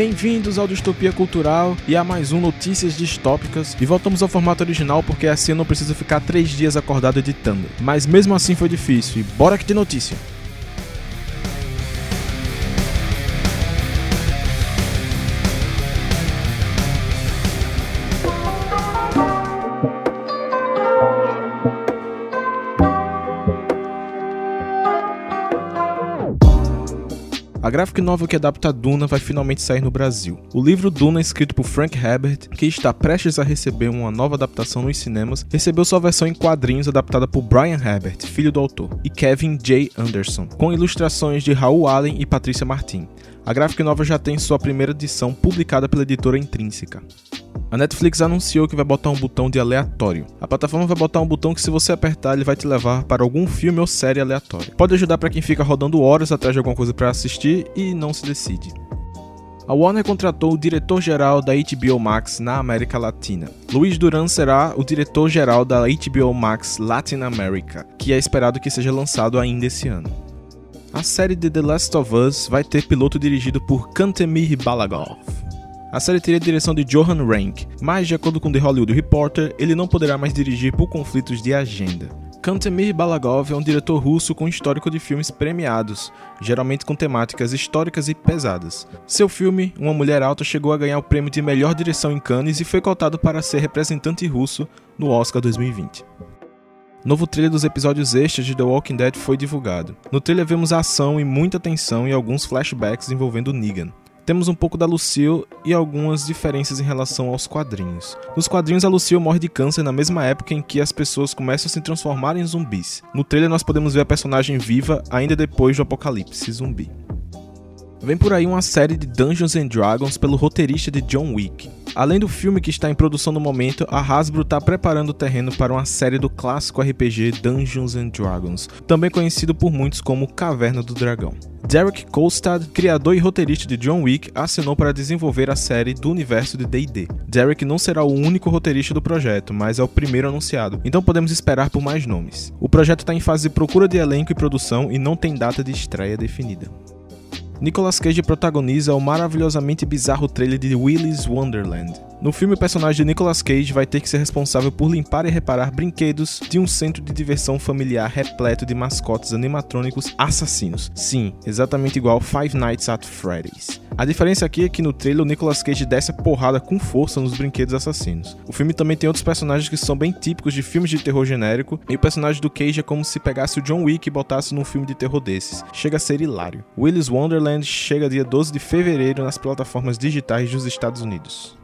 Bem-vindos ao Distopia Cultural e a mais um Notícias Distópicas. E voltamos ao formato original porque assim eu não preciso ficar três dias acordado editando. Mas mesmo assim foi difícil e bora que tem notícia! Graphic novel que adapta Duna vai finalmente sair no Brasil. O livro Duna, escrito por Frank Herbert, que está prestes a receber uma nova adaptação nos cinemas, recebeu sua versão em quadrinhos adaptada por Brian Herbert, filho do autor, e Kevin J. Anderson, com ilustrações de Raul Allen e Patrícia Martin. A graphic novel já tem sua primeira edição publicada pela editora Intrínseca. A Netflix anunciou que vai botar um botão de aleatório. A plataforma vai botar um botão que se você apertar ele vai te levar para algum filme ou série aleatória. Pode ajudar para quem fica rodando horas atrás de alguma coisa para assistir e não se decide. A Warner contratou o diretor-geral da HBO Max na América Latina. Luiz Duran será o diretor-geral da HBO Max Latin America, que é esperado que seja lançado ainda esse ano. A série de The Last of Us vai ter piloto dirigido por Kantemir Balagov. A série teria a direção de Johan Rank, mas de acordo com The Hollywood Reporter, ele não poderá mais dirigir por conflitos de agenda. Kantemir Balagov é um diretor russo com histórico de filmes premiados, geralmente com temáticas históricas e pesadas. Seu filme, Uma Mulher Alta, chegou a ganhar o prêmio de melhor direção em Cannes e foi cotado para ser representante russo no Oscar 2020. Novo trailer dos episódios extras de The Walking Dead foi divulgado. No trailer vemos ação e muita tensão e alguns flashbacks envolvendo Negan. Temos um pouco da Lucille e algumas diferenças em relação aos quadrinhos. Nos quadrinhos, a Lucille morre de câncer na mesma época em que as pessoas começam a se transformar em zumbis. No trailer, nós podemos ver a personagem viva ainda depois do apocalipse zumbi. Vem por aí uma série de Dungeons and Dragons pelo roteirista de John Wick. Além do filme que está em produção no momento, a Hasbro está preparando o terreno para uma série do clássico RPG Dungeons and Dragons, também conhecido por muitos como Caverna do Dragão. Derek Kolstad, criador e roteirista de John Wick, assinou para desenvolver a série do universo de D&D. Derek não será o único roteirista do projeto, mas é o primeiro anunciado, então podemos esperar por mais nomes. O projeto está em fase de procura de elenco e produção e não tem data de estreia definida. Nicolas Cage protagoniza o maravilhosamente bizarro trailer de Willy's Wonderland. No filme, o personagem de Nicolas Cage vai ter que ser responsável por limpar e reparar brinquedos de um centro de diversão familiar repleto de mascotes animatrônicos assassinos. Sim, exatamente igual Five Nights at Freddy's. A diferença aqui é que no trailer o Nicolas Cage desce a porrada com força nos brinquedos assassinos. O filme também tem outros personagens que são bem típicos de filmes de terror genérico, e o personagem do Cage é como se pegasse o John Wick e botasse num filme de terror desses. Chega a ser hilário. Willy's Wonderland chega dia 12 de fevereiro nas plataformas digitais dos Estados Unidos.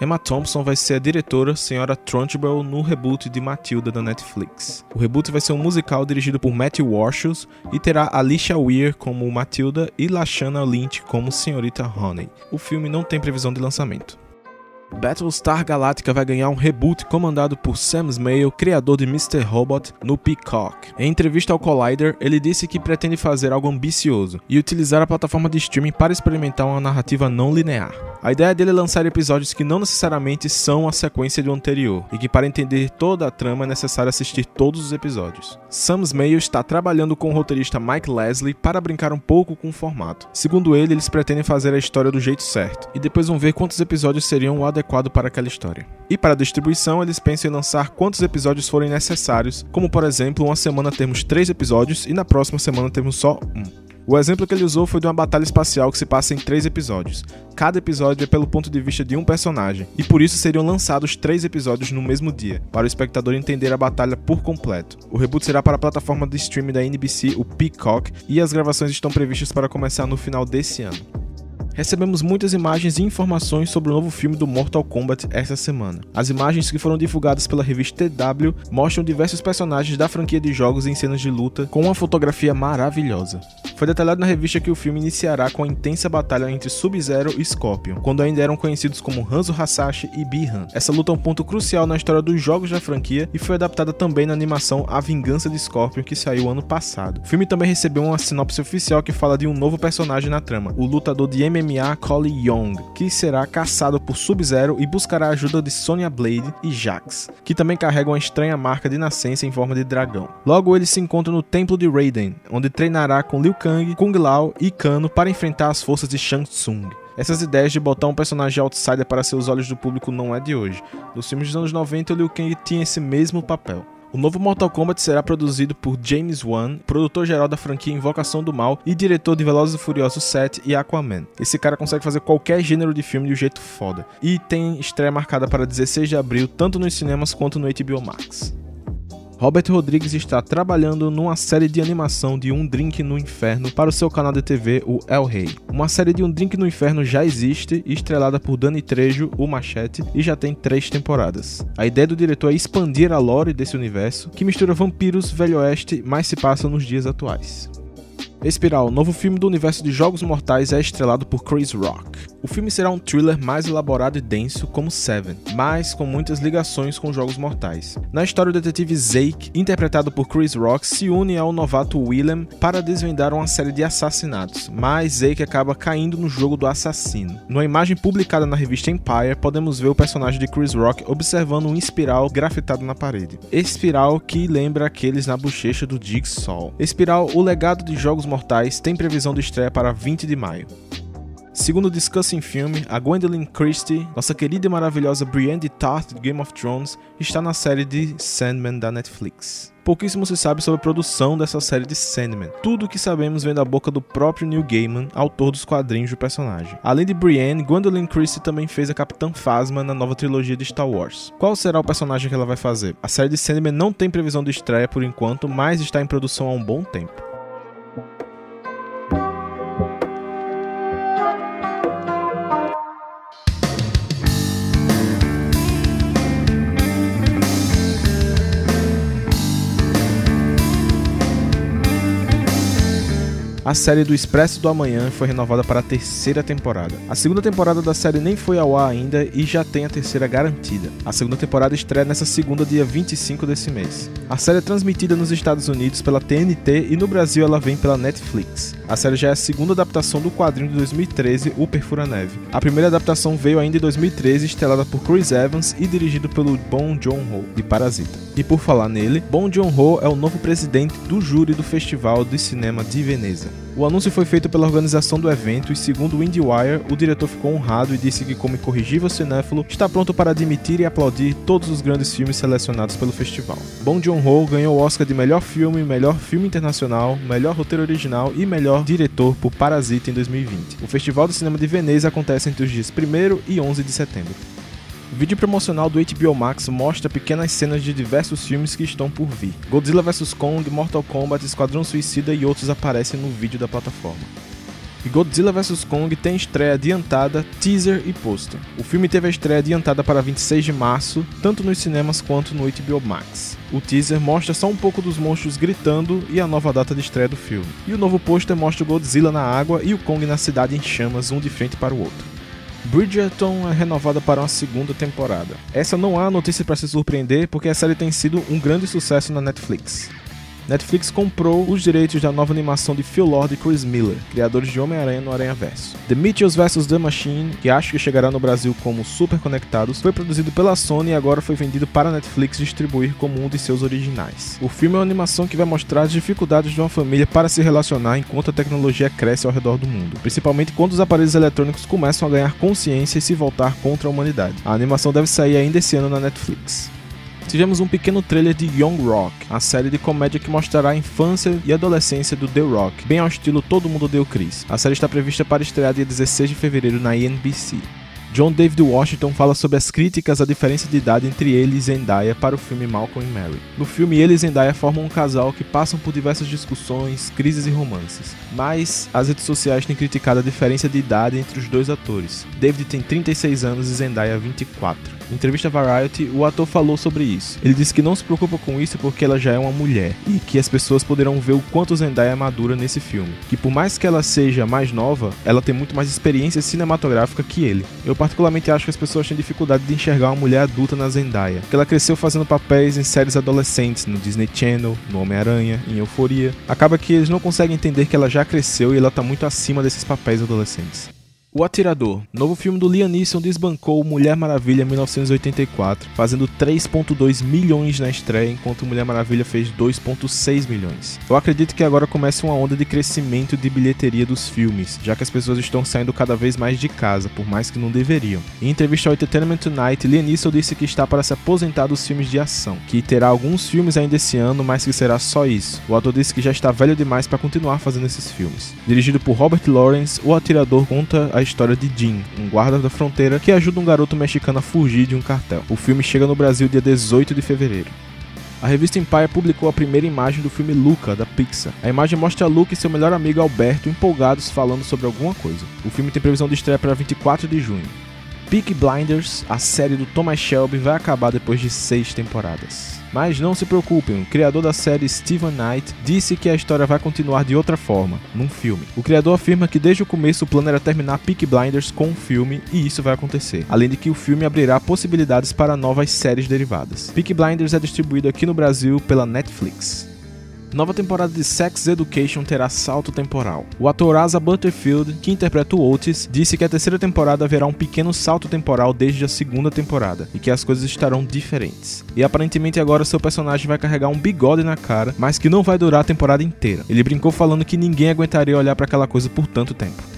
Emma Thompson vai ser a diretora Senhora Trunchbull no reboot de Matilda da Netflix. O reboot vai ser um musical dirigido por Matthew Warchus e terá Alicia Weir como Matilda e Lashana Lynch como Senhorita Honey. O filme não tem previsão de lançamento. Battlestar Galactica vai ganhar um reboot comandado por Sam Smale, criador de Mr. Robot, no Peacock. Em entrevista ao Collider, ele disse que pretende fazer algo ambicioso e utilizar a plataforma de streaming para experimentar uma narrativa não linear. A ideia dele é lançar episódios que não necessariamente são a sequência do anterior, e que para entender toda a trama é necessário assistir todos os episódios. Sam Smale está trabalhando com o roteirista Mike Leslie para brincar um pouco com o formato. Segundo ele, eles pretendem fazer a história do jeito certo, e depois vão ver quantos episódios seriam o adequado para aquela história. E para a distribuição, eles pensam em lançar quantos episódios forem necessários, como por exemplo, uma semana temos três episódios e na próxima semana temos só um. O exemplo que ele usou foi de uma batalha espacial que se passa em três episódios. Cada episódio é pelo ponto de vista de um personagem, e por isso seriam lançados três episódios no mesmo dia, para o espectador entender a batalha por completo. O reboot será para a plataforma de streaming da NBC, o Peacock, e as gravações estão previstas para começar no final desse ano recebemos muitas imagens e informações sobre o novo filme do Mortal Kombat essa semana. As imagens que foram divulgadas pela revista TW mostram diversos personagens da franquia de jogos em cenas de luta com uma fotografia maravilhosa. Foi detalhado na revista que o filme iniciará com a intensa batalha entre Sub-Zero e Scorpion, quando ainda eram conhecidos como Hanzo Hasashi e Bihan. Essa luta é um ponto crucial na história dos jogos da franquia e foi adaptada também na animação A Vingança de Scorpion, que saiu ano passado. O filme também recebeu uma sinopse oficial que fala de um novo personagem na trama, o lutador de MMA Collie Young, que será caçado por Sub-Zero e buscará a ajuda de Sonya Blade e Jax, que também carregam uma estranha marca de nascença em forma de dragão. Logo, ele se encontra no Templo de Raiden, onde treinará com Liu Kang Kung Lao e Kano para enfrentar as forças de Shang Tsung. Essas ideias de botar um personagem outsider para ser os olhos do público não é de hoje. Nos filmes dos anos 90, o Liu Kang tinha esse mesmo papel. O novo Mortal Kombat será produzido por James Wan, produtor-geral da franquia Invocação do Mal e diretor de Velozes e Furiosos 7 e Aquaman. Esse cara consegue fazer qualquer gênero de filme de um jeito foda. E tem estreia marcada para 16 de abril, tanto nos cinemas quanto no HBO Max. Robert Rodrigues está trabalhando numa série de animação de Um Drink no Inferno para o seu canal de TV, o El Rey. Uma série de Um Drink no Inferno já existe, estrelada por Dani Trejo, o Machete, e já tem três temporadas. A ideia do diretor é expandir a lore desse universo, que mistura vampiros, velho oeste, mas se passa nos dias atuais. Espiral, novo filme do universo de Jogos Mortais, é estrelado por Chris Rock. O filme será um thriller mais elaborado e denso como Seven, mas com muitas ligações com Jogos Mortais. Na história, o detetive Zake, interpretado por Chris Rock, se une ao novato Willem para desvendar uma série de assassinatos, mas Zake acaba caindo no jogo do assassino. Numa imagem publicada na revista Empire, podemos ver o personagem de Chris Rock observando um espiral grafitado na parede. Espiral que lembra aqueles na bochecha do Jigsaw. Espiral, o legado de Jogos Mortais, tem previsão de estreia para 20 de maio. Segundo o Discussing Filme, a Gwendolyn Christie, nossa querida e maravilhosa Brienne de Tarth de Game of Thrones, está na série de Sandman da Netflix. Pouquíssimo se sabe sobre a produção dessa série de Sandman. Tudo o que sabemos vem da boca do próprio Neil Gaiman, autor dos quadrinhos do personagem. Além de Brienne, Gwendolyn Christie também fez a Capitã Phasma na nova trilogia de Star Wars. Qual será o personagem que ela vai fazer? A série de Sandman não tem previsão de estreia por enquanto, mas está em produção há um bom tempo. A série do Expresso do Amanhã foi renovada para a terceira temporada. A segunda temporada da série nem foi ao ar ainda e já tem a terceira garantida. A segunda temporada estreia nessa segunda, dia 25 desse mês. A série é transmitida nos Estados Unidos pela TNT e no Brasil ela vem pela Netflix. A série já é a segunda adaptação do quadrinho de 2013, O Perfura Neve. A primeira adaptação veio ainda em 2013, estrelada por Chris Evans e dirigido pelo Bong Joon-ho, de Parasita. E por falar nele, Bong Joon-ho é o novo presidente do júri do Festival de Cinema de Veneza. O anúncio foi feito pela organização do evento e, segundo o IndieWire, o diretor ficou honrado e disse que, como incorrigível cinéfilo, está pronto para admitir e aplaudir todos os grandes filmes selecionados pelo festival. Bong Joon-ho ganhou o Oscar de melhor filme, melhor filme internacional, melhor roteiro original e melhor diretor por Parasita em 2020. O Festival de Cinema de Veneza acontece entre os dias 1 e 11 de setembro. Vídeo promocional do HBO Max mostra pequenas cenas de diversos filmes que estão por vir. Godzilla vs Kong, Mortal Kombat, Esquadrão Suicida e outros aparecem no vídeo da plataforma. E Godzilla vs Kong tem estreia adiantada, teaser e pôster. O filme teve a estreia adiantada para 26 de março, tanto nos cinemas quanto no HBO Max. O teaser mostra só um pouco dos monstros gritando e a nova data de estreia do filme. E o novo pôster mostra o Godzilla na água e o Kong na cidade em chamas, um de frente para o outro. Bridgerton é renovada para uma segunda temporada. Essa não há notícia para se surpreender porque a série tem sido um grande sucesso na Netflix. Netflix comprou os direitos da nova animação de Phil Lord e Chris Miller, criadores de Homem-Aranha no Aranha Verso. The Mitchells vs. The Machine, que acho que chegará no Brasil como Super Conectados, foi produzido pela Sony e agora foi vendido para a Netflix distribuir como um de seus originais. O filme é uma animação que vai mostrar as dificuldades de uma família para se relacionar enquanto a tecnologia cresce ao redor do mundo, principalmente quando os aparelhos eletrônicos começam a ganhar consciência e se voltar contra a humanidade. A animação deve sair ainda esse ano na Netflix tivemos um pequeno trailer de Young Rock, a série de comédia que mostrará a infância e adolescência do The Rock, bem ao estilo Todo Mundo Deu Chris. A série está prevista para estrear dia 16 de fevereiro na NBC. John David Washington fala sobre as críticas à diferença de idade entre ele e Zendaya para o filme Malcolm e Mary. No filme, ele e Zendaya formam um casal que passam por diversas discussões, crises e romances. Mas as redes sociais têm criticado a diferença de idade entre os dois atores. David tem 36 anos e Zendaya 24. Entrevista Variety, o ator falou sobre isso. Ele disse que não se preocupa com isso porque ela já é uma mulher e que as pessoas poderão ver o quanto Zendaya é madura nesse filme. Que por mais que ela seja mais nova, ela tem muito mais experiência cinematográfica que ele. Eu particularmente acho que as pessoas têm dificuldade de enxergar uma mulher adulta na Zendaya, que ela cresceu fazendo papéis em séries adolescentes no Disney Channel, no Homem-Aranha, em Euforia. Acaba que eles não conseguem entender que ela já cresceu e ela tá muito acima desses papéis adolescentes. O Atirador, novo filme do Liam Neeson desbancou Mulher Maravilha 1984, fazendo 3.2 milhões na estreia, enquanto Mulher Maravilha fez 2.6 milhões. Eu acredito que agora começa uma onda de crescimento de bilheteria dos filmes, já que as pessoas estão saindo cada vez mais de casa, por mais que não deveriam. Em entrevista ao Entertainment Tonight, Liam Neeson disse que está para se aposentar dos filmes de ação, que terá alguns filmes ainda esse ano, mas que será só isso. O ator disse que já está velho demais para continuar fazendo esses filmes. Dirigido por Robert Lawrence, O Atirador conta a história de Jim, um guarda da fronteira que ajuda um garoto mexicano a fugir de um cartel. O filme chega no Brasil dia 18 de fevereiro. A revista Empire publicou a primeira imagem do filme Luca, da Pixar. A imagem mostra Luke e seu melhor amigo Alberto empolgados falando sobre alguma coisa. O filme tem previsão de estreia para 24 de junho. Peak Blinders, a série do Thomas Shelby, vai acabar depois de seis temporadas. Mas não se preocupem, o criador da série Steven Knight disse que a história vai continuar de outra forma, num filme. O criador afirma que desde o começo o plano era terminar Peak Blinders com um filme e isso vai acontecer, além de que o filme abrirá possibilidades para novas séries derivadas. Peak Blinders é distribuído aqui no Brasil pela Netflix. Nova temporada de Sex Education terá salto temporal. O ator Asa Butterfield, que interpreta o Otis, disse que a terceira temporada haverá um pequeno salto temporal desde a segunda temporada e que as coisas estarão diferentes. E aparentemente agora seu personagem vai carregar um bigode na cara, mas que não vai durar a temporada inteira. Ele brincou falando que ninguém aguentaria olhar para aquela coisa por tanto tempo.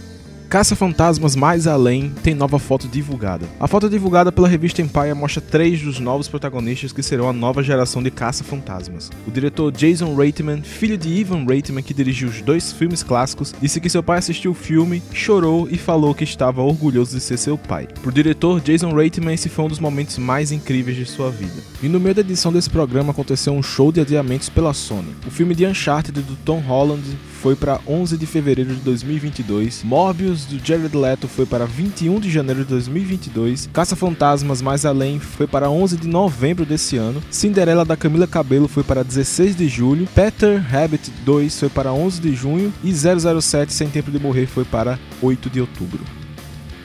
Caça-Fantasmas Mais Além tem nova foto divulgada. A foto divulgada pela revista Empire mostra três dos novos protagonistas que serão a nova geração de Caça-Fantasmas. O diretor Jason Reitman, filho de Ivan Reitman, que dirigiu os dois filmes clássicos, disse que seu pai assistiu o filme, chorou e falou que estava orgulhoso de ser seu pai. Pro diretor Jason Reitman, esse foi um dos momentos mais incríveis de sua vida. E no meio da edição desse programa aconteceu um show de adiamentos pela Sony. O filme de Uncharted do Tom Holland foi para 11 de fevereiro de 2022. Morbius do Jared Leto foi para 21 de janeiro de 2022. Caça-Fantasmas Mais Além foi para 11 de novembro desse ano. Cinderela da Camila Cabelo foi para 16 de julho. Peter Rabbit 2 foi para 11 de junho e 007 Sem Tempo de Morrer foi para 8 de outubro.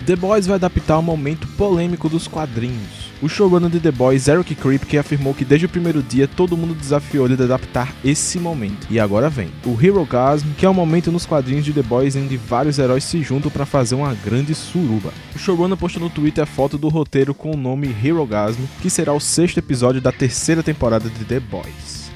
The Boys vai adaptar um momento polêmico dos quadrinhos. O showrunner de The Boys, Eric Kripke, afirmou que desde o primeiro dia todo mundo desafiou ele de adaptar esse momento. E agora vem. O Hero Gasm, que é um momento nos quadrinhos de The Boys em que vários heróis se juntam para fazer uma grande suruba. O showrunner postou no Twitter a foto do roteiro com o nome Hero Gasm, que será o sexto episódio da terceira temporada de The Boys.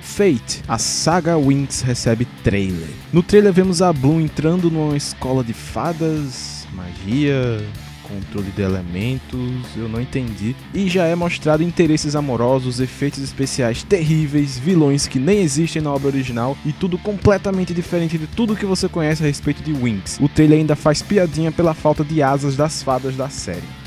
Fate, a saga Winx recebe trailer. No trailer vemos a Bloom entrando numa escola de fadas, magia, controle de elementos, eu não entendi. E já é mostrado interesses amorosos, efeitos especiais terríveis, vilões que nem existem na obra original e tudo completamente diferente de tudo que você conhece a respeito de Winx. O trailer ainda faz piadinha pela falta de asas das fadas da série.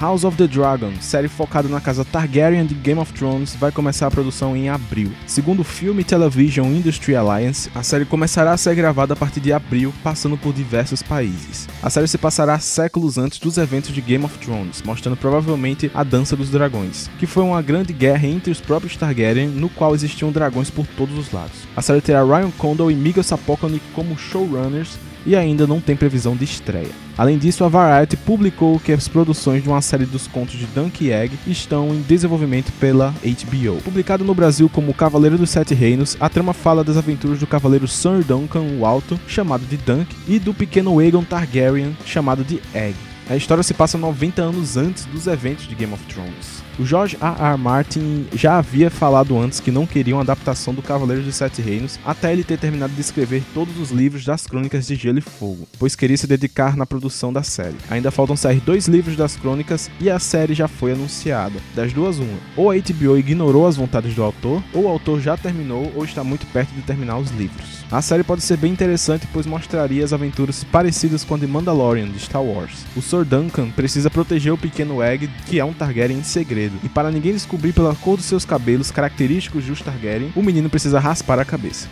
House of the Dragon, série focada na casa Targaryen de Game of Thrones, vai começar a produção em abril. Segundo o Film Television Industry Alliance, a série começará a ser gravada a partir de abril, passando por diversos países. A série se passará séculos antes dos eventos de Game of Thrones, mostrando provavelmente a Dança dos Dragões, que foi uma grande guerra entre os próprios Targaryen, no qual existiam dragões por todos os lados. A série terá Ryan Condal e Miguel Sapochnik como showrunners e ainda não tem previsão de estreia. Além disso, a Variety publicou que as produções de uma série dos contos de Dunk Egg estão em desenvolvimento pela HBO. Publicado no Brasil como Cavaleiro dos Sete Reinos, a trama fala das aventuras do cavaleiro Sir Duncan o Alto, chamado de Dunk, e do pequeno Aegon Targaryen, chamado de Egg. A história se passa 90 anos antes dos eventos de Game of Thrones. O George R. R. Martin já havia falado antes que não queria uma adaptação do Cavaleiro dos Sete Reinos até ele ter terminado de escrever todos os livros das Crônicas de Gelo e Fogo, pois queria se dedicar na produção da série. Ainda faltam sair dois livros das Crônicas e a série já foi anunciada. Das duas, uma. Ou a HBO ignorou as vontades do autor, ou o autor já terminou ou está muito perto de terminar os livros. A série pode ser bem interessante, pois mostraria as aventuras parecidas com a de Mandalorian de Star Wars. O Sr. Duncan precisa proteger o pequeno Egg, que é um Targaryen em segredo segredo, e para ninguém descobrir pela cor dos seus cabelos característicos de os Targaryen, o menino precisa raspar a cabeça.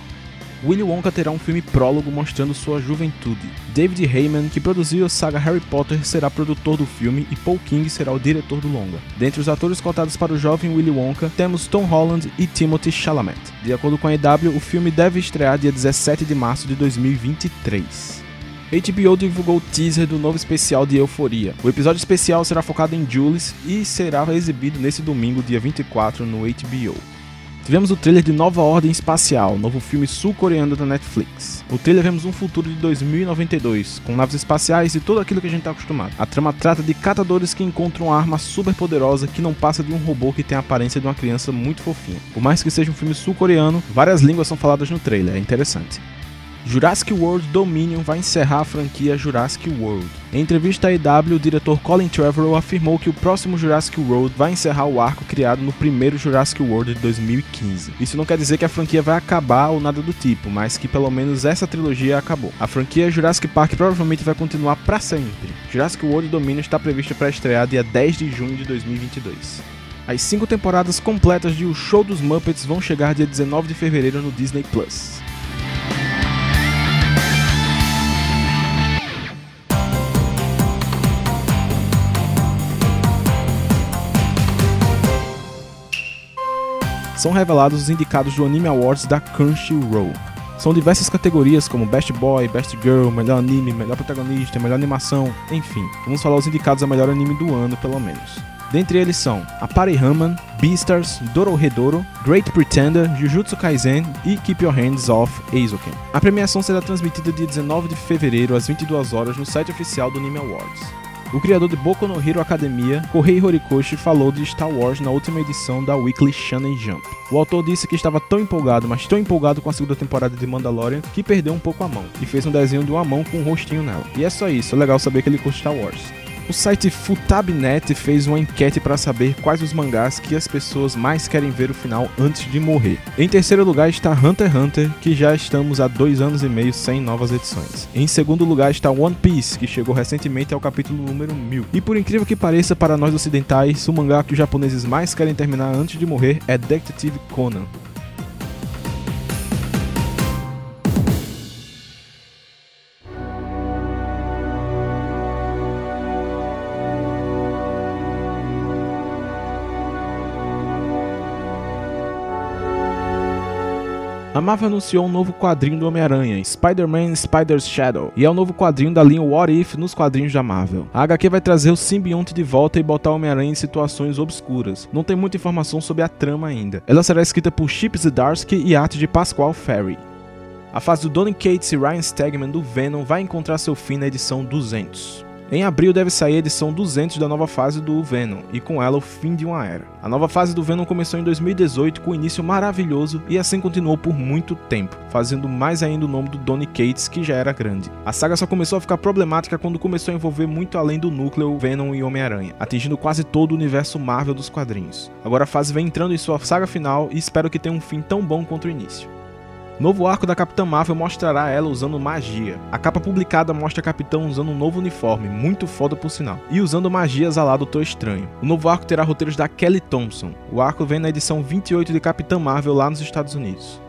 Willy Wonka terá um filme prólogo mostrando sua juventude. David Heyman, que produziu a saga Harry Potter, será produtor do filme e Paul King será o diretor do longa. Dentre os atores cotados para o jovem Willy Wonka, temos Tom Holland e Timothy Chalamet. De acordo com a EW, o filme deve estrear dia 17 de março de 2023. HBO divulgou o teaser do novo especial de Euforia. O episódio especial será focado em Jules e será exibido nesse domingo, dia 24, no HBO. Tivemos o trailer de Nova Ordem Espacial, novo filme sul-coreano da Netflix. No trailer vemos um futuro de 2092, com naves espaciais e tudo aquilo que a gente está acostumado. A trama trata de catadores que encontram uma arma super poderosa que não passa de um robô que tem a aparência de uma criança muito fofinha. Por mais que seja um filme sul-coreano, várias línguas são faladas no trailer, é interessante. Jurassic World Dominion vai encerrar a franquia Jurassic World. Em entrevista à EW, o diretor Colin Trevorrow afirmou que o próximo Jurassic World vai encerrar o arco criado no primeiro Jurassic World de 2015. Isso não quer dizer que a franquia vai acabar ou nada do tipo, mas que pelo menos essa trilogia acabou. A franquia Jurassic Park provavelmente vai continuar para sempre. Jurassic World Dominion está prevista para estrear dia 10 de junho de 2022. As cinco temporadas completas de O Show dos Muppets vão chegar dia 19 de fevereiro no Disney Plus. São revelados os indicados do Anime Awards da Crunchyroll. São diversas categorias como Best Boy, Best Girl, Melhor Anime, Melhor Protagonista, Melhor Animação, enfim. Vamos falar os indicados a melhor anime do ano, pelo menos. Dentre eles são Apare Raman, Beastars, Dorohedoro, Great Pretender, Jujutsu Kaisen e Keep Your Hands Off Eizouken. A premiação será transmitida dia 19 de fevereiro às 22 horas no site oficial do Anime Awards. O criador de Boku no Hero Academia, Kohei Horikoshi, falou de Star Wars na última edição da Weekly Shonen Jump. O autor disse que estava tão empolgado, mas tão empolgado com a segunda temporada de Mandalorian, que perdeu um pouco a mão, e fez um desenho de uma mão com um rostinho nela. E é só isso, é legal saber que ele curte Star Wars. O site Futabnet fez uma enquete para saber quais os mangás que as pessoas mais querem ver o final antes de morrer. Em terceiro lugar está Hunter x Hunter, que já estamos há dois anos e meio sem novas edições. Em segundo lugar está One Piece, que chegou recentemente ao capítulo número 1000. E por incrível que pareça para nós ocidentais, o mangá que os japoneses mais querem terminar antes de morrer é Detective Conan. A Marvel anunciou um novo quadrinho do Homem-Aranha, Spider-Man Spider's Shadow, e é o novo quadrinho da linha What If nos quadrinhos da Marvel. A HQ vai trazer o simbionte de volta e botar o Homem-Aranha em situações obscuras. Não tem muita informação sobre a trama ainda. Ela será escrita por Chip Zdarsky e arte de Pasquale Ferry. A fase do Donny Cates e Ryan Stegman do Venom vai encontrar seu fim na edição 200. Em abril deve sair a edição 200 da nova fase do Venom, e com ela o fim de uma era. A nova fase do Venom começou em 2018 com um início maravilhoso e assim continuou por muito tempo, fazendo mais ainda o nome do Donny Cates, que já era grande. A saga só começou a ficar problemática quando começou a envolver muito além do núcleo Venom e Homem-Aranha, atingindo quase todo o universo Marvel dos quadrinhos. Agora a fase vem entrando em sua saga final e espero que tenha um fim tão bom quanto o início. Novo arco da Capitã Marvel mostrará ela usando magia. A capa publicada mostra a Capitã usando um novo uniforme, muito foda por sinal, e usando ao lado Doutor Estranho. O novo arco terá roteiros da Kelly Thompson. O arco vem na edição 28 de Capitã Marvel lá nos Estados Unidos.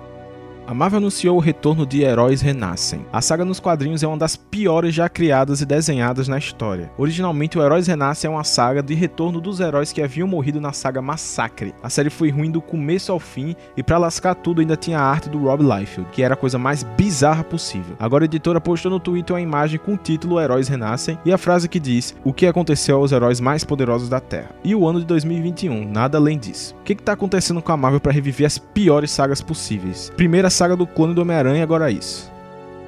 A Marvel anunciou o retorno de Heróis Renascem. A saga nos quadrinhos é uma das piores já criadas e desenhadas na história. Originalmente, o Heróis Renascem é uma saga de retorno dos heróis que haviam morrido na saga Massacre. A série foi ruim do começo ao fim e para lascar tudo ainda tinha a arte do Rob Liefeld, que era a coisa mais bizarra possível. Agora a editora postou no Twitter uma imagem com o título Heróis Renascem e a frase que diz: "O que aconteceu aos heróis mais poderosos da Terra?". E o ano de 2021, nada além disso. O que está acontecendo com a Marvel para reviver as piores sagas possíveis? Primeira saga do clone do Homem-Aranha, agora isso.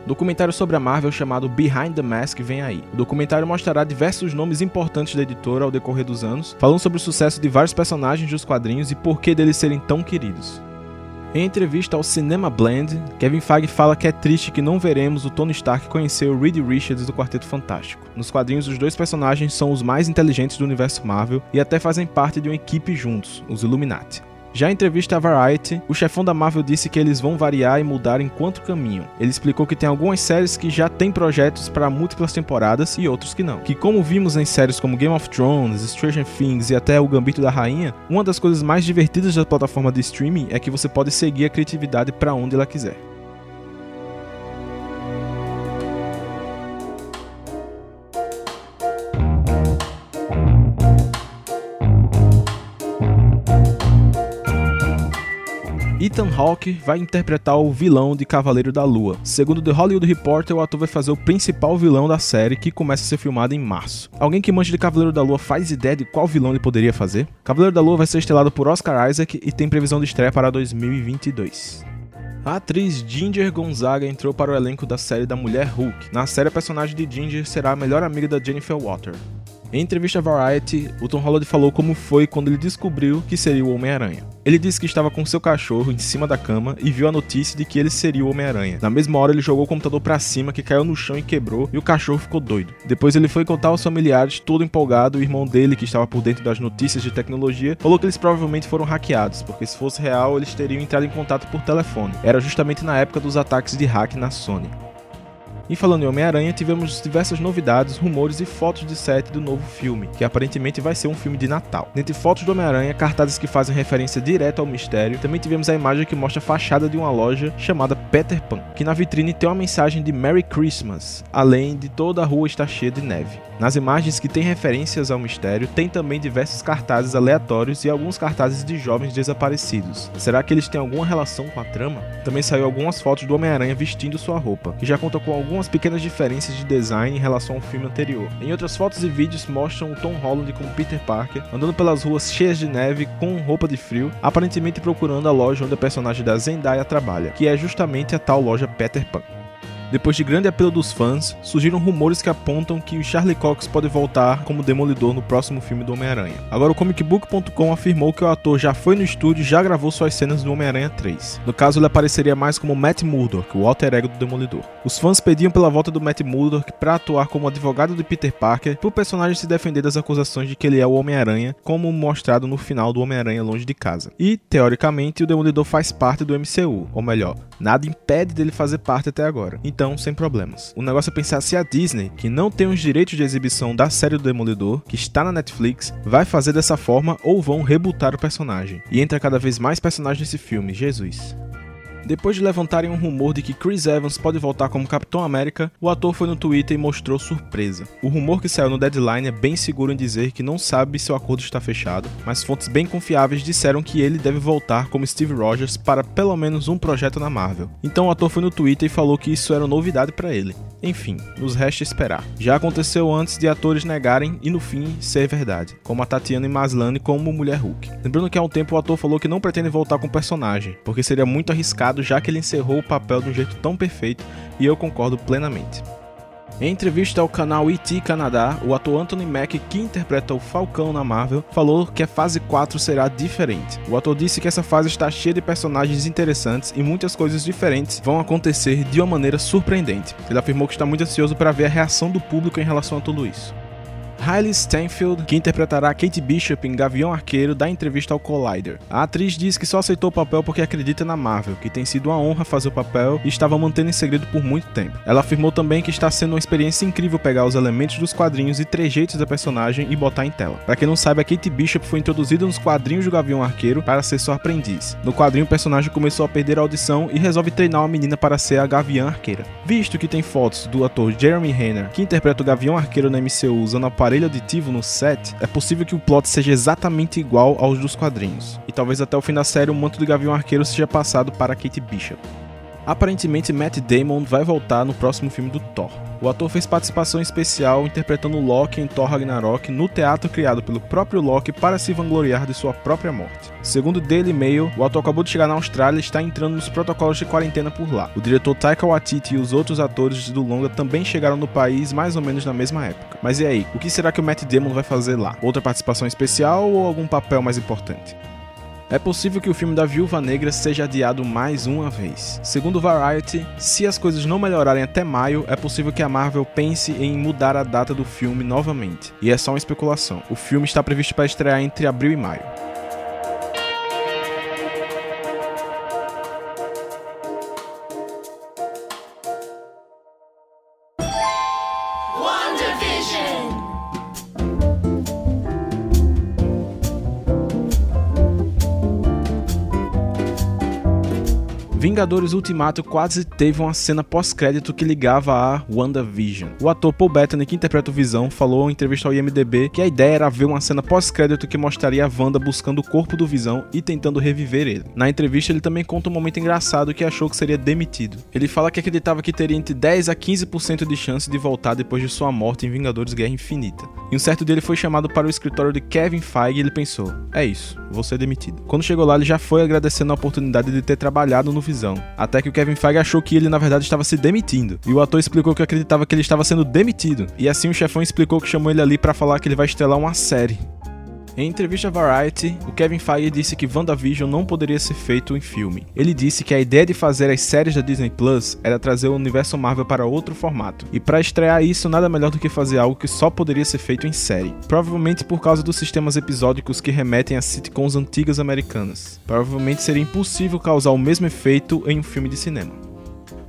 Documentário sobre a Marvel chamado Behind the Mask vem aí. O documentário mostrará diversos nomes importantes da editora ao decorrer dos anos, falando sobre o sucesso de vários personagens dos quadrinhos e por que deles serem tão queridos. Em entrevista ao Cinema Blend, Kevin Feige fala que é triste que não veremos o Tony Stark conhecer o Reed Richards do Quarteto Fantástico. Nos quadrinhos, os dois personagens são os mais inteligentes do universo Marvel e até fazem parte de uma equipe juntos, os Illuminati. Já em entrevista à Variety, o chefão da Marvel disse que eles vão variar e mudar enquanto caminham. Ele explicou que tem algumas séries que já têm projetos para múltiplas temporadas e outros que não. Que como vimos em séries como Game of Thrones, Stranger Things e até O Gambito da Rainha, uma das coisas mais divertidas da plataforma de streaming é que você pode seguir a criatividade para onde ela quiser. Ethan Hawke vai interpretar o vilão de Cavaleiro da Lua. Segundo The Hollywood Reporter, o ator vai fazer o principal vilão da série, que começa a ser filmada em março. Alguém que manja de Cavaleiro da Lua faz ideia de qual vilão ele poderia fazer? Cavaleiro da Lua vai ser estrelado por Oscar Isaac e tem previsão de estreia para 2022. A atriz Ginger Gonzaga entrou para o elenco da série da Mulher Hulk. Na série, a personagem de Ginger será a melhor amiga da Jennifer Water. Em entrevista à Variety, o Tom Holland falou como foi quando ele descobriu que seria o Homem-Aranha. Ele disse que estava com seu cachorro em cima da cama e viu a notícia de que ele seria o Homem-Aranha. Na mesma hora, ele jogou o computador para cima, que caiu no chão e quebrou, e o cachorro ficou doido. Depois, ele foi contar aos familiares, todo empolgado. O irmão dele, que estava por dentro das notícias de tecnologia, falou que eles provavelmente foram hackeados, porque se fosse real, eles teriam entrado em contato por telefone. Era justamente na época dos ataques de hack na Sony. E falando em Homem-Aranha, tivemos diversas novidades, rumores e fotos de set do novo filme, que aparentemente vai ser um filme de Natal. Dentre fotos do Homem-Aranha, cartazes que fazem referência direto ao mistério, também tivemos a imagem que mostra a fachada de uma loja chamada Peter Pan, que na vitrine tem uma mensagem de Merry Christmas, além de toda a rua estar cheia de neve. Nas imagens que têm referências ao mistério, tem também diversos cartazes aleatórios e alguns cartazes de jovens desaparecidos. Será que eles têm alguma relação com a trama? Também saiu algumas fotos do Homem-Aranha vestindo sua roupa, que já conta com algumas pequenas diferenças de design em relação ao filme anterior. Em outras fotos e vídeos mostram o Tom Holland como Peter Parker andando pelas ruas cheias de neve com roupa de frio, aparentemente procurando a loja onde a personagem da Zendaya trabalha, que é justamente a tal loja Peter Pan. Depois de grande apelo dos fãs, surgiram rumores que apontam que o Charlie Cox pode voltar como Demolidor no próximo filme do Homem-Aranha. Agora, o comicbook.com afirmou que o ator já foi no estúdio e já gravou suas cenas do Homem-Aranha 3. No caso, ele apareceria mais como Matt Murdock, o alter ego do Demolidor. Os fãs pediam pela volta do Matt Murdock para atuar como advogado de Peter Parker, para o personagem se defender das acusações de que ele é o Homem-Aranha, como mostrado no final do Homem-Aranha Longe de Casa. E, teoricamente, o Demolidor faz parte do MCU, ou melhor, nada impede dele fazer parte até agora. Então, sem problemas. O negócio é pensar se a Disney, que não tem os direitos de exibição da série do Demolidor, que está na Netflix, vai fazer dessa forma ou vão rebootar o personagem. E entra cada vez mais personagens nesse filme, Jesus. Depois de levantarem um rumor de que Chris Evans pode voltar como Capitão América, o ator foi no Twitter e mostrou surpresa. O rumor que saiu no Deadline é bem seguro em dizer que não sabe se o acordo está fechado, mas fontes bem confiáveis disseram que ele deve voltar como Steve Rogers para pelo menos um projeto na Marvel. Então o ator foi no Twitter e falou que isso era novidade para ele. Enfim, nos resta esperar. Já aconteceu antes de atores negarem e no fim ser verdade, como a Tatiana Maslany como Mulher Hulk. Lembrando que há um tempo o ator falou que não pretende voltar com o personagem, porque seria muito arriscado já que ele encerrou o papel de um jeito tão perfeito e eu concordo plenamente. Em entrevista ao canal ET Canadá, o ator Anthony Mack, que interpreta o Falcão na Marvel, falou que a fase 4 será diferente. O ator disse que essa fase está cheia de personagens interessantes e muitas coisas diferentes vão acontecer de uma maneira surpreendente. Ele afirmou que está muito ansioso para ver a reação do público em relação a tudo isso. Hailey Steinfeld, que interpretará Kate Bishop em Gavião Arqueiro, dá entrevista ao Collider. A atriz diz que só aceitou o papel porque acredita na Marvel, que tem sido uma honra fazer o papel e estava mantendo em segredo por muito tempo. Ela afirmou também que está sendo uma experiência incrível pegar os elementos dos quadrinhos e trejeitos da personagem e botar em tela. Para quem não sabe, a Kate Bishop foi introduzida nos quadrinhos do Gavião Arqueiro para ser sua aprendiz. No quadrinho, o personagem começou a perder a audição e resolve treinar uma menina para ser a Gavião Arqueira. Visto que tem fotos do ator Jeremy Renner, que interpreta o Gavião Arqueiro na MCU usando aparelho aparelho aditivo no set, é possível que o plot seja exatamente igual aos dos quadrinhos. E talvez até o fim da série o manto do Gavião Arqueiro seja passado para Kate Bishop. Aparentemente, Matt Damon vai voltar no próximo filme do Thor. O ator fez participação especial interpretando Loki em Thor Ragnarok no teatro criado pelo próprio Loki para se vangloriar de sua própria morte. Segundo Daily Mail, o ator acabou de chegar na Austrália e está entrando nos protocolos de quarentena por lá. O diretor Taika Waititi e os outros atores do longa também chegaram no país mais ou menos na mesma época. Mas e aí, o que será que o Matt Damon vai fazer lá? Outra participação especial ou algum papel mais importante? É possível que o filme da Viúva Negra seja adiado mais uma vez. Segundo Variety, se as coisas não melhorarem até maio, é possível que a Marvel pense em mudar a data do filme novamente. E é só uma especulação. O filme está previsto para estrear entre abril e maio. Vingadores Ultimato quase teve uma cena pós-crédito que ligava a WandaVision. O ator Paul Bettany, que interpreta o Visão, falou em entrevista ao IMDb que a ideia era ver uma cena pós-crédito que mostraria a Wanda buscando o corpo do Visão e tentando reviver ele. Na entrevista, ele também conta um momento engraçado que achou que seria demitido. Ele fala que acreditava que teria entre 10 a 15% de chance de voltar depois de sua morte em Vingadores Guerra Infinita. E um certo dia ele foi chamado para o escritório de Kevin Feige e ele pensou: é isso, vou ser demitido. Quando chegou lá, ele já foi agradecendo a oportunidade de ter trabalhado no Visão. Até que o Kevin Feige achou que ele na verdade estava se demitindo. E o ator explicou que acreditava que ele estava sendo demitido. E assim o chefão explicou que chamou ele ali para falar que ele vai estrelar uma série. Em entrevista a Variety, o Kevin Feige disse que WandaVision não poderia ser feito em filme. Ele disse que a ideia de fazer as séries da Disney Plus era trazer o universo Marvel para outro formato. E para estrear isso, nada melhor do que fazer algo que só poderia ser feito em série. Provavelmente por causa dos sistemas episódicos que remetem a sitcoms antigas americanas. Provavelmente seria impossível causar o mesmo efeito em um filme de cinema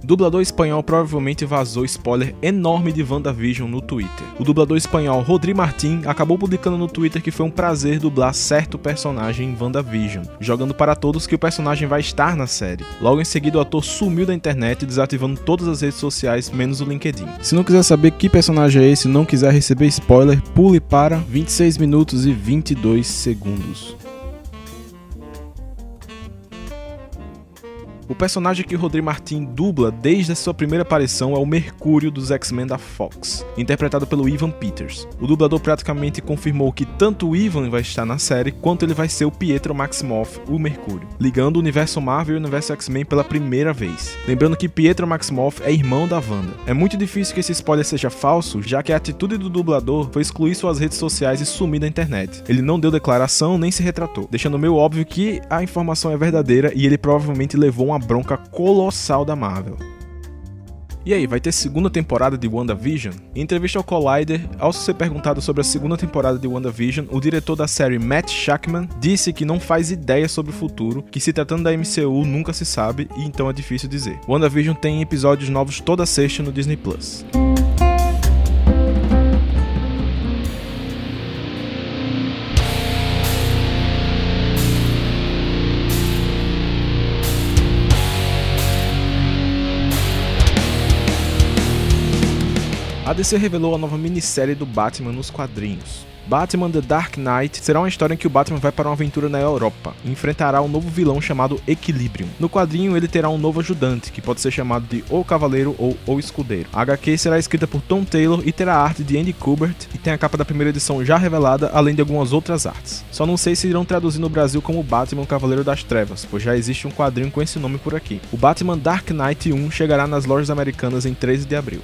dublador espanhol provavelmente vazou spoiler enorme de WandaVision no Twitter. O dublador espanhol Rodri Martin acabou publicando no Twitter que foi um prazer dublar certo personagem em WandaVision, jogando para todos que o personagem vai estar na série. Logo em seguida, o ator sumiu da internet, desativando todas as redes sociais, menos o LinkedIn. Se não quiser saber que personagem é esse e não quiser receber spoiler, pule para 26 minutos e 22 segundos. O personagem que Rodrigo Martin dubla desde a sua primeira aparição é o Mercúrio dos X-Men da Fox, interpretado pelo Ivan Peters. O dublador praticamente confirmou que tanto o Ivan vai estar na série, quanto ele vai ser o Pietro Maximoff, o Mercúrio, ligando o universo Marvel e o universo X-Men pela primeira vez. Lembrando que Pietro Maximoff é irmão da Wanda. É muito difícil que esse spoiler seja falso, já que a atitude do dublador foi excluir suas redes sociais e sumir da internet. Ele não deu declaração nem se retratou, deixando meio óbvio que a informação é verdadeira e ele provavelmente levou uma uma bronca colossal da Marvel. E aí, vai ter segunda temporada de WandaVision? Em entrevista ao Collider, ao ser perguntado sobre a segunda temporada de WandaVision, o diretor da série Matt Shackman disse que não faz ideia sobre o futuro, que se tratando da MCU nunca se sabe e então é difícil dizer. WandaVision tem episódios novos toda sexta no Disney Plus. A DC revelou a nova minissérie do Batman nos quadrinhos. Batman The Dark Knight será uma história em que o Batman vai para uma aventura na Europa e enfrentará um novo vilão chamado Equilibrium. No quadrinho, ele terá um novo ajudante, que pode ser chamado de O Cavaleiro ou O Escudeiro. A HQ será escrita por Tom Taylor e terá a arte de Andy Kubert e tem a capa da primeira edição já revelada, além de algumas outras artes. Só não sei se irão traduzir no Brasil como Batman Cavaleiro das Trevas, pois já existe um quadrinho com esse nome por aqui. O Batman Dark Knight 1 chegará nas lojas americanas em 13 de abril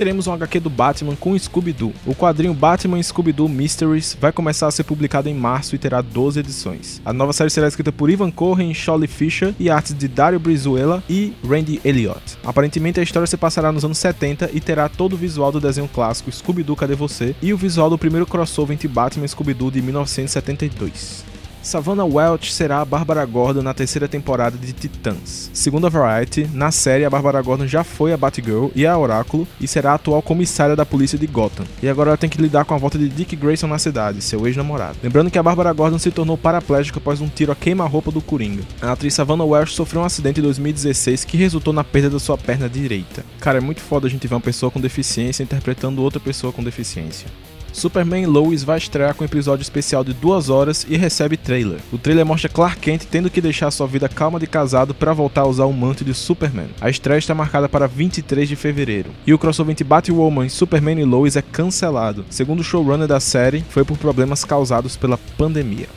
teremos um HQ do Batman com Scooby-Doo. O quadrinho Batman Scooby-Doo Mysteries vai começar a ser publicado em março e terá 12 edições. A nova série será escrita por Ivan Cohen, Sholly Fisher e artes de Dario Brizuela e Randy Elliott. Aparentemente a história se passará nos anos 70 e terá todo o visual do desenho clássico Scooby-Doo Cadê Você e o visual do primeiro crossover entre Batman e Scooby-Doo de 1972. Savannah Welch será a Bárbara Gordon na terceira temporada de Titãs. Segundo a Variety, na série a Bárbara Gordon já foi a Batgirl e a Oráculo e será a atual comissária da polícia de Gotham. E agora ela tem que lidar com a volta de Dick Grayson na cidade, seu ex-namorado. Lembrando que a Bárbara Gordon se tornou paraplégica após um tiro a queima-roupa do Coringa. A atriz Savannah Welch sofreu um acidente em 2016 que resultou na perda da sua perna direita. Cara, é muito foda a gente ver uma pessoa com deficiência interpretando outra pessoa com deficiência. Superman Lois vai estrear com um episódio especial de duas horas e recebe trailer. O trailer mostra Clark Kent tendo que deixar sua vida calma de casado para voltar a usar o manto de Superman. A estreia está marcada para 23 de fevereiro. E o crossover entre Batwoman, Superman e Lois é cancelado. Segundo o showrunner da série, foi por problemas causados pela pandemia.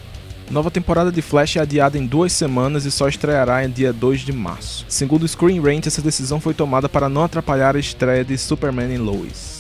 Nova temporada de Flash é adiada em duas semanas e só estreará em dia 2 de março. Segundo o Screen Rant, essa decisão foi tomada para não atrapalhar a estreia de Superman e Lois.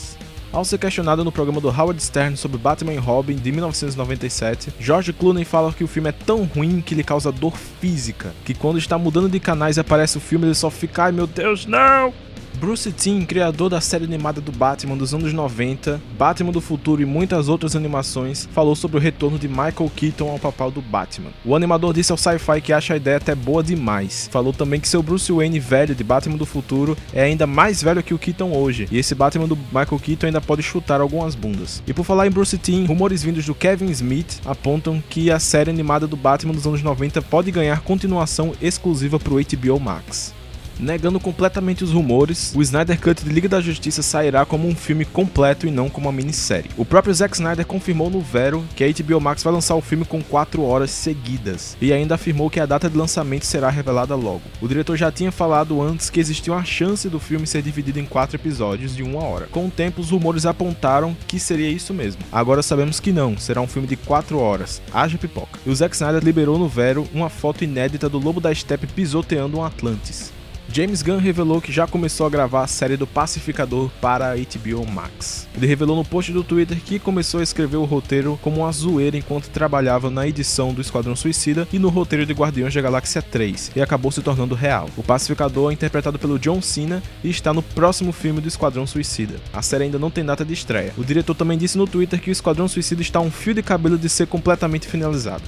Ao ser questionado no programa do Howard Stern sobre Batman e Robin de 1997, George Clooney fala que o filme é tão ruim que lhe causa dor física, que quando está mudando de canais e aparece o filme ele só fica, ai meu Deus, não! Bruce Timm, criador da série animada do Batman dos anos 90, Batman do Futuro e muitas outras animações, falou sobre o retorno de Michael Keaton ao papel do Batman. O animador disse ao Sci-Fi que acha a ideia até boa demais. Falou também que seu Bruce Wayne velho de Batman do Futuro é ainda mais velho que o Keaton hoje, e esse Batman do Michael Keaton ainda pode chutar algumas bundas. E por falar em Bruce Timm, rumores vindos do Kevin Smith apontam que a série animada do Batman dos anos 90 pode ganhar continuação exclusiva para o HBO Max. Negando completamente os rumores, o Snyder Cut de Liga da Justiça sairá como um filme completo e não como uma minissérie. O próprio Zack Snyder confirmou no Vero que a HBO Max vai lançar o filme com 4 horas seguidas, e ainda afirmou que a data de lançamento será revelada logo. O diretor já tinha falado antes que existia uma chance do filme ser dividido em 4 episódios de 1 hora. Com o tempo, os rumores apontaram que seria isso mesmo. Agora sabemos que não, será um filme de 4 horas. Haja pipoca. E o Zack Snyder liberou no Vero uma foto inédita do Lobo da Steppe pisoteando um Atlantis. James Gunn revelou que já começou a gravar a série do Pacificador para a HBO Max. Ele revelou no post do Twitter que começou a escrever o roteiro como uma zoeira enquanto trabalhava na edição do Esquadrão Suicida e no roteiro de Guardiões da Galáxia 3, e acabou se tornando real. O Pacificador é interpretado pelo John Cena e está no próximo filme do Esquadrão Suicida. A série ainda não tem data de estreia. O diretor também disse no Twitter que o Esquadrão Suicida está a um fio de cabelo de ser completamente finalizado.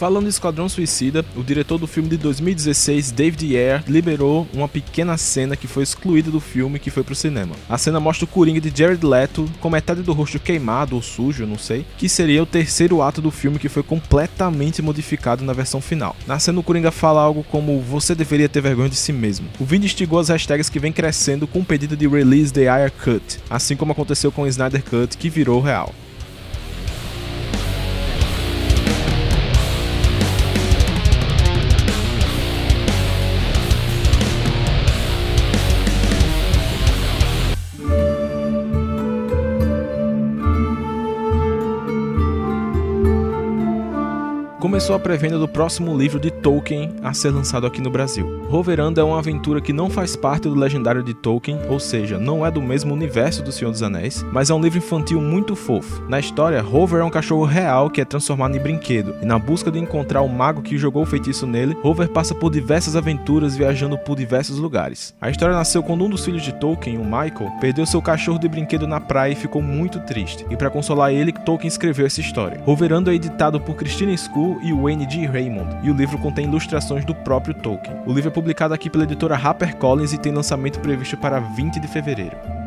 Falando de Esquadrão Suicida, o diretor do filme de 2016, David Ayer, liberou uma pequena cena que foi excluída do filme que foi pro cinema. A cena mostra o Coringa de Jared Leto com metade do rosto queimado ou sujo, não sei, que seria o terceiro ato do filme que foi completamente modificado na versão final. Na cena o Coringa fala algo como você deveria ter vergonha de si mesmo. O vídeo instigou as hashtags que vem crescendo com o pedido de release the Ayer Cut, assim como aconteceu com o Snyder Cut que virou real. Começou a pré-venda do próximo livro de Tolkien a ser lançado aqui no Brasil. Roveranda é uma aventura que não faz parte do legendário de Tolkien, ou seja, não é do mesmo universo do Senhor dos Anéis, mas é um livro infantil muito fofo. Na história, Rover é um cachorro real que é transformado em brinquedo, e na busca de encontrar o mago que jogou o feitiço nele, Rover passa por diversas aventuras viajando por diversos lugares. A história nasceu quando um dos filhos de Tolkien, o Michael, perdeu seu cachorro de brinquedo na praia e ficou muito triste. E para consolar ele, Tolkien escreveu essa história. Roverando é editado por Christina School e Wayne. Raymond, e o livro contém ilustrações do próprio Tolkien. O livro é publicado aqui pela editora HarperCollins e tem lançamento previsto para 20 de fevereiro.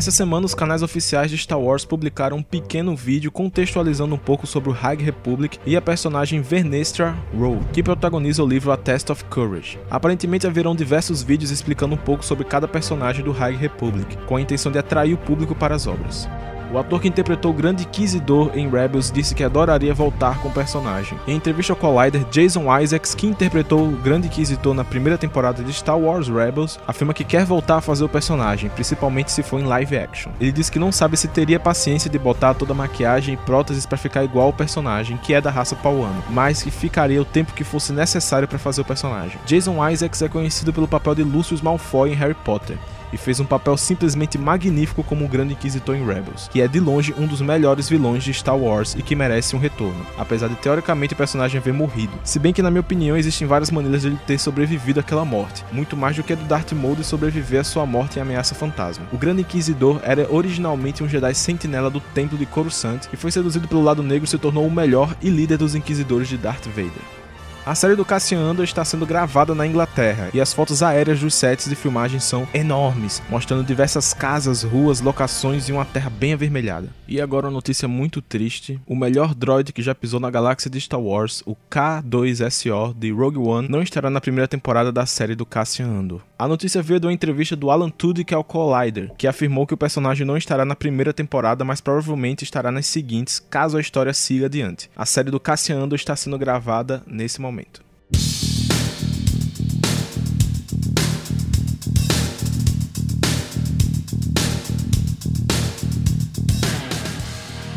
Essa semana, os canais oficiais de Star Wars publicaram um pequeno vídeo contextualizando um pouco sobre o High Republic e a personagem Vernestra Rowe, que protagoniza o livro A Test of Courage. Aparentemente haverão diversos vídeos explicando um pouco sobre cada personagem do High Republic, com a intenção de atrair o público para as obras. O ator que interpretou o Grande Inquisidor em Rebels disse que adoraria voltar com o personagem. Em entrevista ao Collider, Jason Isaacs, que interpretou o Grande Inquisitor na primeira temporada de Star Wars Rebels, afirma que quer voltar a fazer o personagem, principalmente se for em live action. Ele disse que não sabe se teria paciência de botar toda a maquiagem e próteses para ficar igual ao personagem, que é da raça pauano, mas que ficaria o tempo que fosse necessário para fazer o personagem. Jason Isaacs é conhecido pelo papel de Lucius Malfoy em Harry Potter e fez um papel simplesmente magnífico como o Grande Inquisitor em Rebels, que é de longe um dos melhores vilões de Star Wars e que merece um retorno, apesar de teoricamente o personagem haver morrido. Se bem que, na minha opinião, existem várias maneiras de ele ter sobrevivido àquela morte, muito mais do que a do Darth Maul sobreviver à sua morte em Ameaça Fantasma. O Grande Inquisidor era originalmente um Jedi sentinela do Templo de Coruscant e foi seduzido pelo lado negro e se tornou o melhor e líder dos Inquisidores de Darth Vader. A série do Cassian Andor está sendo gravada na Inglaterra e as fotos aéreas dos sets de filmagem são enormes, mostrando diversas casas, ruas, locações e uma terra bem avermelhada. E agora uma notícia muito triste: o melhor droid que já pisou na galáxia de Star Wars, o K2SO de Rogue One, não estará na primeira temporada da série do Cassian Andor. A notícia veio de uma entrevista do Alan Tudyk ao Collider, que afirmou que o personagem não estará na primeira temporada, mas provavelmente estará nas seguintes, caso a história siga adiante. A série do Cassian está sendo gravada nesse momento.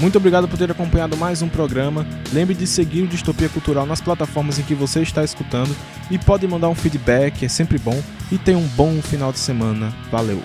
Muito obrigado por ter acompanhado mais um programa. Lembre de seguir o Distopia Cultural nas plataformas em que você está escutando e pode mandar um feedback, é sempre bom. E tenha um bom final de semana. Valeu!